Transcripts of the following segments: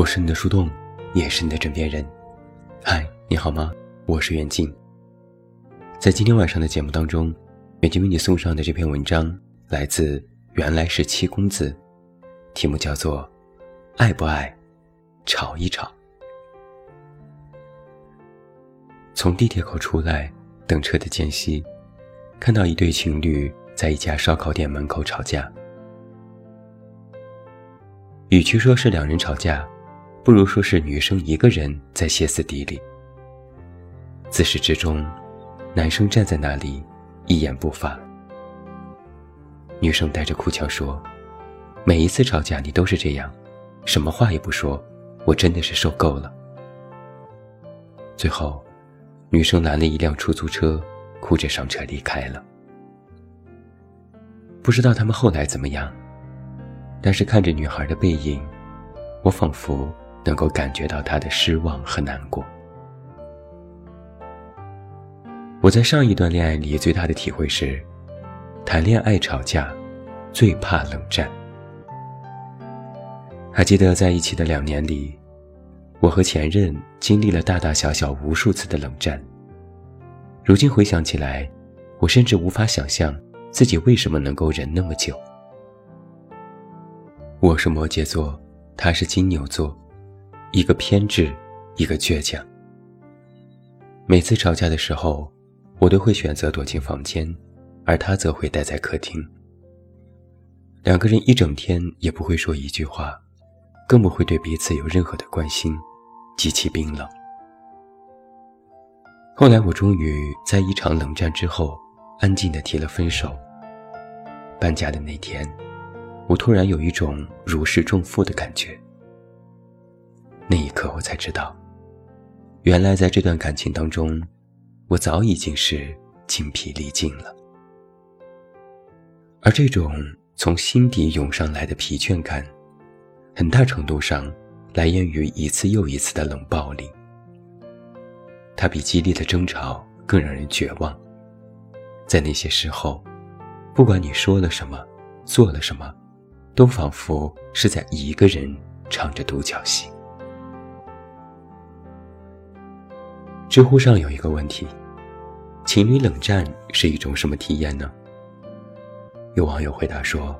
我是你的树洞，也是你的枕边人。嗨，你好吗？我是袁静。在今天晚上的节目当中，远近为你送上的这篇文章来自原来是七公子，题目叫做《爱不爱，吵一吵》。从地铁口出来，等车的间隙，看到一对情侣在一家烧烤店门口吵架。与其说是两人吵架，不如说是女生一个人在歇斯底里。自始至终，男生站在那里，一言不发。女生带着哭腔说：“每一次吵架你都是这样，什么话也不说，我真的是受够了。”最后，女生拦了一辆出租车，哭着上车离开了。不知道他们后来怎么样，但是看着女孩的背影，我仿佛……能够感觉到他的失望和难过。我在上一段恋爱里最大的体会是，谈恋爱吵架，最怕冷战。还记得在一起的两年里，我和前任经历了大大小小无数次的冷战。如今回想起来，我甚至无法想象自己为什么能够忍那么久。我是摩羯座，他是金牛座。一个偏执，一个倔强。每次吵架的时候，我都会选择躲进房间，而他则会待在客厅。两个人一整天也不会说一句话，更不会对彼此有任何的关心，极其冰冷。后来，我终于在一场冷战之后，安静地提了分手。搬家的那天，我突然有一种如释重负的感觉。那一刻，我才知道，原来在这段感情当中，我早已经是精疲力尽了。而这种从心底涌上来的疲倦感，很大程度上来源于一次又一次的冷暴力。它比激烈的争吵更让人绝望。在那些时候，不管你说了什么，做了什么，都仿佛是在一个人唱着独角戏。知乎上有一个问题：情侣冷战是一种什么体验呢？有网友回答说：“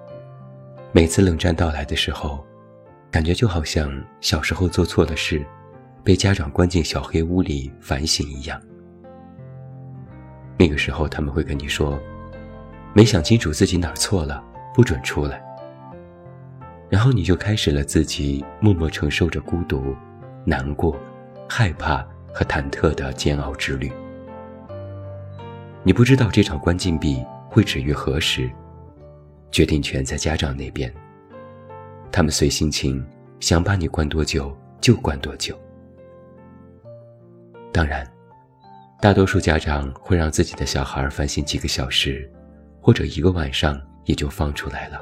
每次冷战到来的时候，感觉就好像小时候做错了事，被家长关进小黑屋里反省一样。那个时候他们会跟你说，没想清楚自己哪错了，不准出来。然后你就开始了自己默默承受着孤独、难过、害怕。”和忐忑的煎熬之旅，你不知道这场关禁闭会止于何时，决定权在家长那边，他们随心情，想把你关多久就关多久。当然，大多数家长会让自己的小孩反省几个小时，或者一个晚上也就放出来了，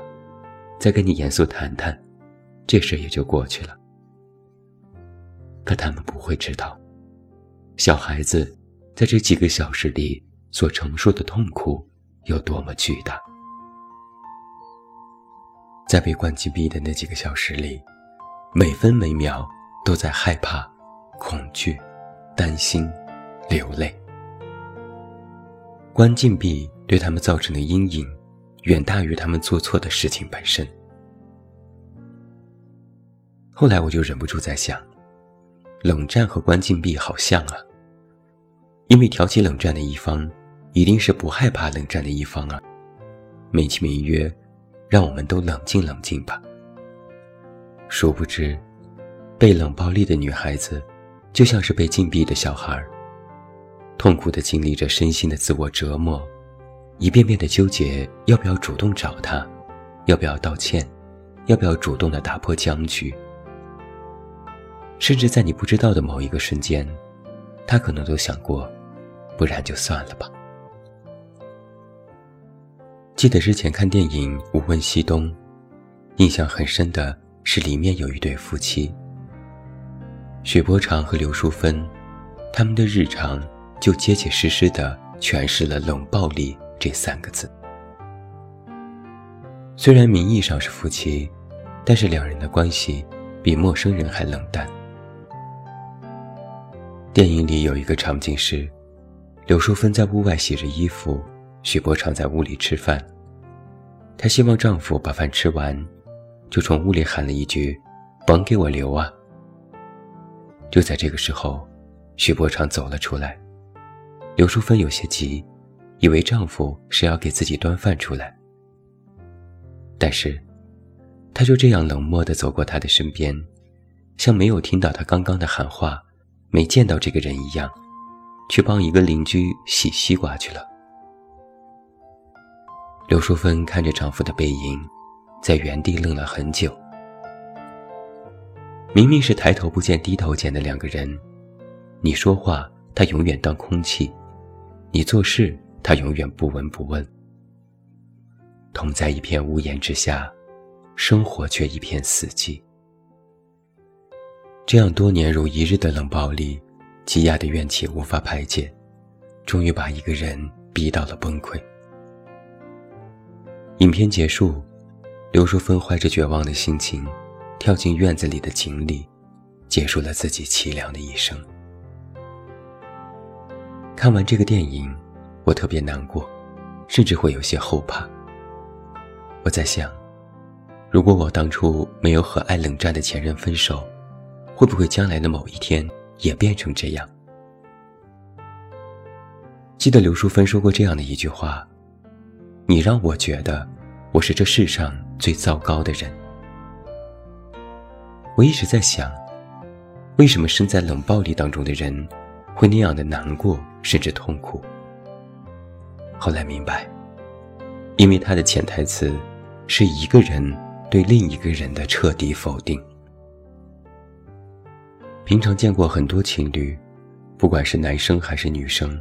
再跟你严肃谈谈，这事也就过去了。可他们不会知道。小孩子在这几个小时里所承受的痛苦有多么巨大？在被关禁闭的那几个小时里，每分每秒都在害怕、恐惧、担心、流泪。关禁闭对他们造成的阴影，远大于他们做错的事情本身。后来我就忍不住在想，冷战和关禁闭好像啊。因为挑起冷战的一方，一定是不害怕冷战的一方啊！美其名曰，让我们都冷静冷静吧。殊不知，被冷暴力的女孩子，就像是被禁闭的小孩，痛苦地经历着身心的自我折磨，一遍遍地纠结要不要主动找他，要不要道歉，要不要主动地打破僵局，甚至在你不知道的某一个瞬间，他可能都想过。不然就算了吧。记得之前看电影《无问西东》，印象很深的是里面有一对夫妻，许伯常和刘淑芬，他们的日常就结结实实的诠释了“冷暴力”这三个字。虽然名义上是夫妻，但是两人的关系比陌生人还冷淡。电影里有一个场景是，刘淑芬在屋外洗着衣服，许伯常在屋里吃饭。她希望丈夫把饭吃完，就从屋里喊了一句：“甭给我留啊！”就在这个时候，许伯常走了出来。刘淑芬有些急，以为丈夫是要给自己端饭出来。但是，他就这样冷漠地走过他的身边，像没有听到他刚刚的喊话，没见到这个人一样，去帮一个邻居洗西瓜去了。刘淑芬看着丈夫的背影，在原地愣了很久。明明是抬头不见低头见的两个人，你说话他永远当空气，你做事他永远不闻不问。同在一片屋檐之下，生活却一片死寂。这样多年如一日的冷暴力，积压的怨气无法排解，终于把一个人逼到了崩溃。影片结束，刘淑芬怀着绝望的心情。跳进院子里的井里，结束了自己凄凉的一生。看完这个电影，我特别难过，甚至会有些后怕。我在想，如果我当初没有和爱冷战的前任分手，会不会将来的某一天也变成这样？记得刘淑芬说过这样的一句话：“你让我觉得，我是这世上最糟糕的人。”我一直在想，为什么身在冷暴力当中的人会那样的难过，甚至痛苦？后来明白，因为他的潜台词是一个人对另一个人的彻底否定。平常见过很多情侣，不管是男生还是女生，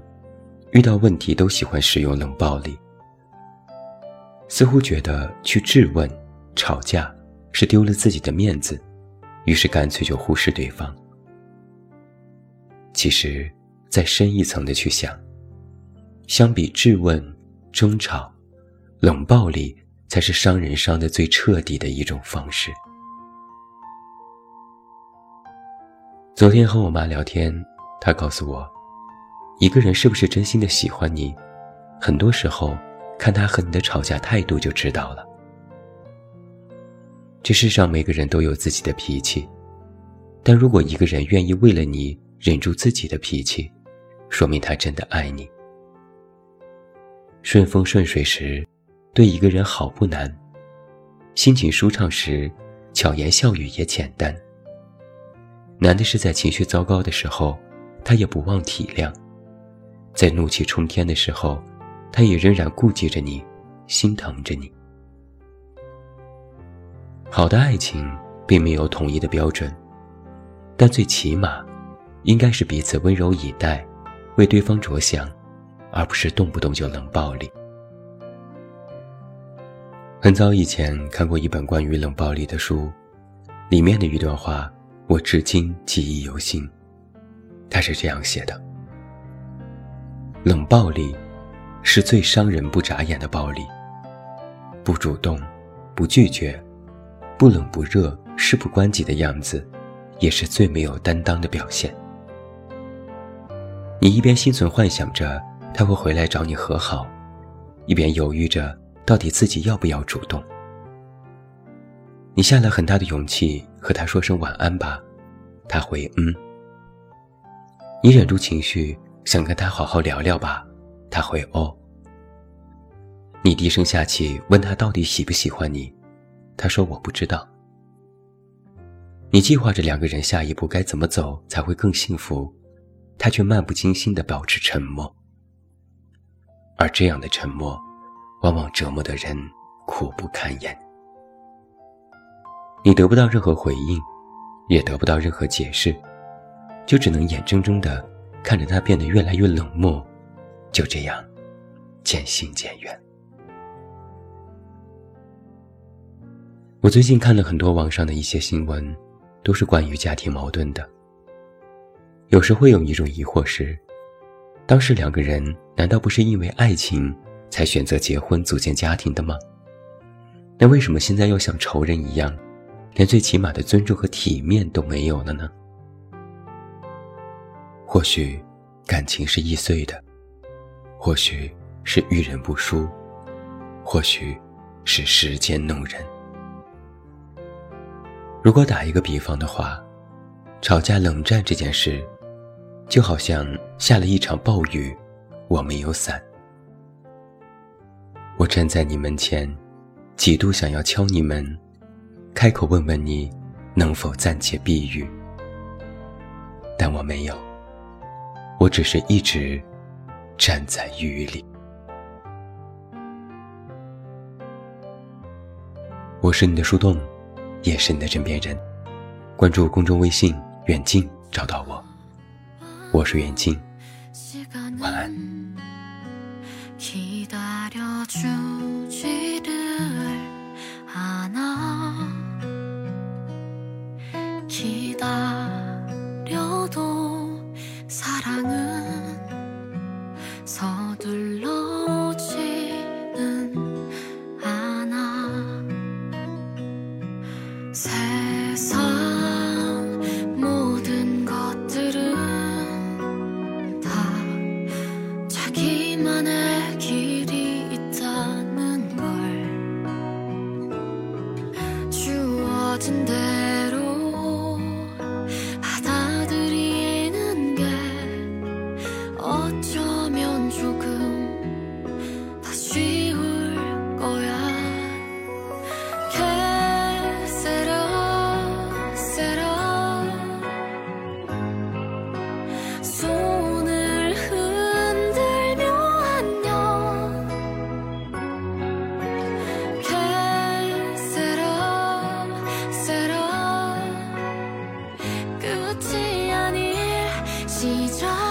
遇到问题都喜欢使用冷暴力，似乎觉得去质问、吵架是丢了自己的面子。于是干脆就忽视对方。其实，再深一层的去想，相比质问、争吵，冷暴力才是伤人伤的最彻底的一种方式。昨天和我妈聊天，她告诉我，一个人是不是真心的喜欢你，很多时候看他和你的吵架态度就知道了。这世上每个人都有自己的脾气，但如果一个人愿意为了你忍住自己的脾气，说明他真的爱你。顺风顺水时，对一个人好不难；心情舒畅时，巧言笑语也简单。难的是在情绪糟糕的时候，他也不忘体谅；在怒气冲天的时候，他也仍然顾及着你，心疼着你。好的爱情并没有统一的标准，但最起码，应该是彼此温柔以待，为对方着想，而不是动不动就冷暴力。很早以前看过一本关于冷暴力的书，里面的一段话我至今记忆犹新。他是这样写的：冷暴力，是最伤人不眨眼的暴力。不主动，不拒绝。不冷不热、事不关己的样子，也是最没有担当的表现。你一边心存幻想着他会回来找你和好，一边犹豫着到底自己要不要主动。你下了很大的勇气和他说声晚安吧，他回嗯。你忍住情绪想跟他好好聊聊吧，他回哦。你低声下气问他到底喜不喜欢你。他说：“我不知道。”你计划着两个人下一步该怎么走才会更幸福，他却漫不经心地保持沉默。而这样的沉默，往往折磨的人苦不堪言。你得不到任何回应，也得不到任何解释，就只能眼睁睁地看着他变得越来越冷漠，就这样渐行渐远。我最近看了很多网上的一些新闻，都是关于家庭矛盾的。有时会有一种疑惑是：当时两个人难道不是因为爱情才选择结婚组建家庭的吗？那为什么现在又像仇人一样，连最起码的尊重和体面都没有了呢？或许，感情是易碎的；或许是遇人不淑；或许是时间弄人。如果打一个比方的话，吵架冷战这件事，就好像下了一场暴雨，我没有伞。我站在你门前，几度想要敲你门，开口问问你，能否暂且避雨，但我没有。我只是一直站在雨里。我是你的树洞，也是你的枕边人。关注公众微信“远近”，找到我。我是远近，晚安。 기다려도 사랑은 几遭